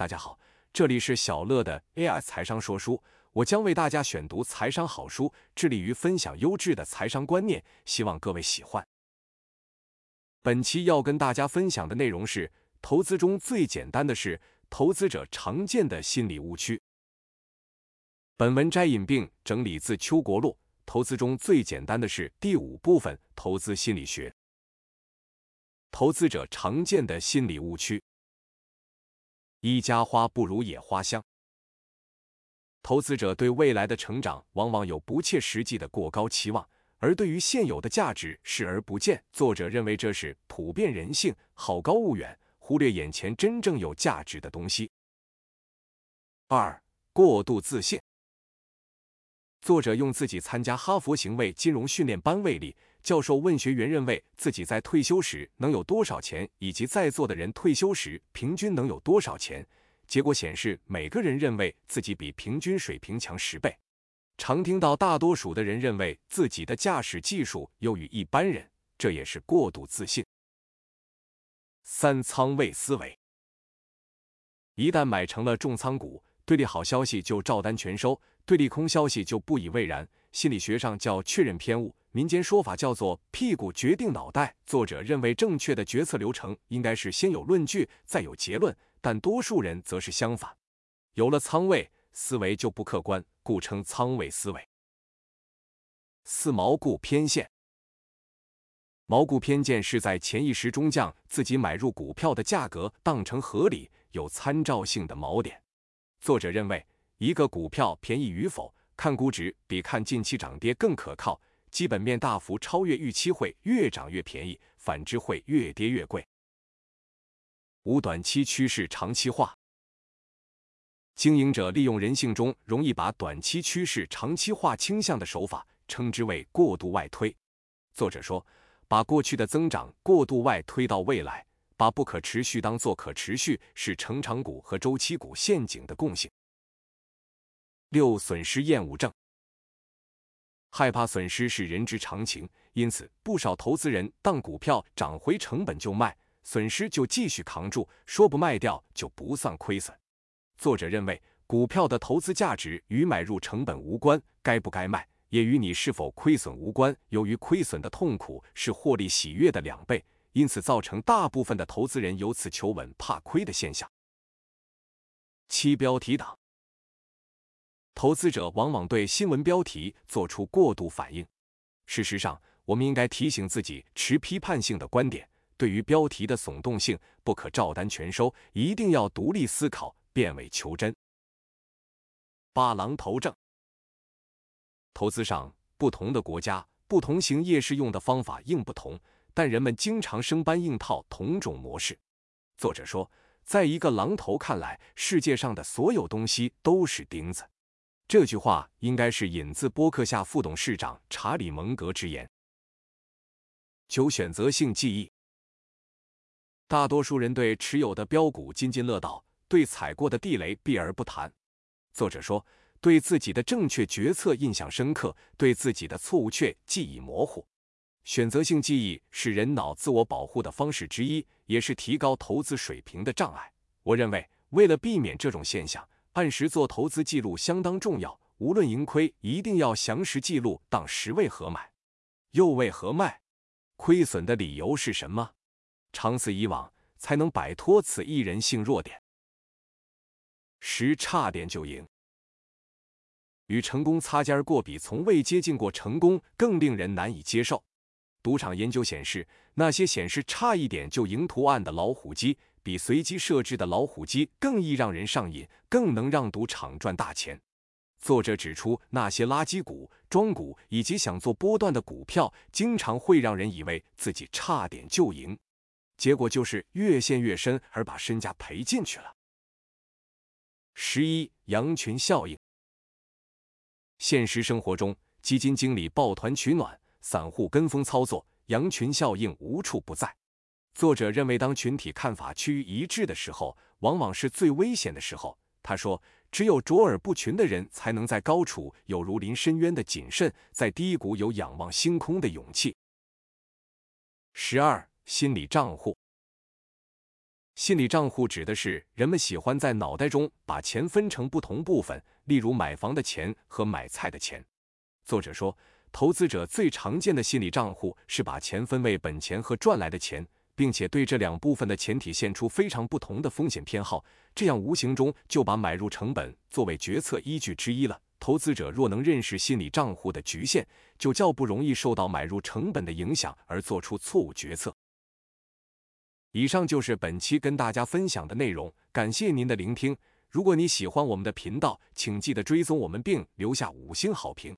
大家好，这里是小乐的 AI 财商说书，我将为大家选读财商好书，致力于分享优质的财商观念，希望各位喜欢。本期要跟大家分享的内容是：投资中最简单的是投资者常见的心理误区。本文摘引并整理自邱国路《投资中最简单的是》第五部分：投资心理学。投资者常见的心理误区。一家花不如野花香。投资者对未来的成长往往有不切实际的过高期望，而对于现有的价值视而不见。作者认为这是普遍人性，好高骛远，忽略眼前真正有价值的东西。二、过度自信。作者用自己参加哈佛行为金融训练班为例。教授问学员认为自己在退休时能有多少钱，以及在座的人退休时平均能有多少钱。结果显示，每个人认为自己比平均水平强十倍。常听到大多数的人认为自己的驾驶技术优于一般人，这也是过度自信。三仓位思维，一旦买成了重仓股，对利好消息就照单全收，对利空消息就不以为然。心理学上叫确认偏误。民间说法叫做“屁股决定脑袋”。作者认为，正确的决策流程应该是先有论据，再有结论，但多数人则是相反。有了仓位，思维就不客观，故称仓位思维。四毛顾偏见，毛顾偏见是在潜意识中将自己买入股票的价格当成合理、有参照性的锚点。作者认为，一个股票便宜与否，看估值比看近期涨跌更可靠。基本面大幅超越预期，会越涨越便宜；反之，会越跌越贵。五、短期趋势长期化。经营者利用人性中容易把短期趋势长期化倾向的手法，称之为过度外推。作者说，把过去的增长过度外推到未来，把不可持续当做可持续，是成长股和周期股陷阱的共性。六、损失厌恶症。害怕损失是人之常情，因此不少投资人当股票涨回成本就卖，损失就继续扛住，说不卖掉就不算亏损。作者认为，股票的投资价值与买入成本无关，该不该卖也与你是否亏损无关。由于亏损的痛苦是获利喜悦的两倍，因此造成大部分的投资人由此求稳怕亏的现象。七标题党。投资者往往对新闻标题做出过度反应。事实上，我们应该提醒自己持批判性的观点，对于标题的耸动性不可照单全收，一定要独立思考，辨伪求真。八狼头症。投资上，不同的国家、不同行业适用的方法应不同，但人们经常生搬硬套同种模式。作者说，在一个狼头看来，世界上的所有东西都是钉子。这句话应该是引自波克夏副董事长查理·蒙格之言。九、选择性记忆。大多数人对持有的标股津津乐道，对踩过的地雷避而不谈。作者说，对自己的正确决策印象深刻，对自己的错误却记忆模糊。选择性记忆是人脑自我保护的方式之一，也是提高投资水平的障碍。我认为，为了避免这种现象。按时做投资记录相当重要，无论盈亏，一定要详实记录。当时为何买，又为何卖，亏损的理由是什么？长此以往，才能摆脱此一人性弱点。十差点就赢，与成功擦肩而过，比从未接近过成功更令人难以接受。赌场研究显示，那些显示差一点就赢图案的老虎机。比随机设置的老虎机更易让人上瘾，更能让赌场赚大钱。作者指出，那些垃圾股、庄股以及想做波段的股票，经常会让人以为自己差点就赢，结果就是越陷越深，而把身家赔进去了。十一羊群效应。现实生活中，基金经理抱团取暖，散户跟风操作，羊群效应无处不在。作者认为，当群体看法趋于一致的时候，往往是最危险的时候。他说：“只有卓尔不群的人，才能在高处有如临深渊的谨慎，在低谷有仰望星空的勇气。”十二心理账户。心理账户指的是人们喜欢在脑袋中把钱分成不同部分，例如买房的钱和买菜的钱。作者说，投资者最常见的心理账户是把钱分为本钱和赚来的钱，并且对这两部分的钱体现出非常不同的风险偏好，这样无形中就把买入成本作为决策依据之一了。投资者若能认识心理账户的局限，就较不容易受到买入成本的影响而做出错误决策。以上就是本期跟大家分享的内容，感谢您的聆听。如果你喜欢我们的频道，请记得追踪我们并留下五星好评。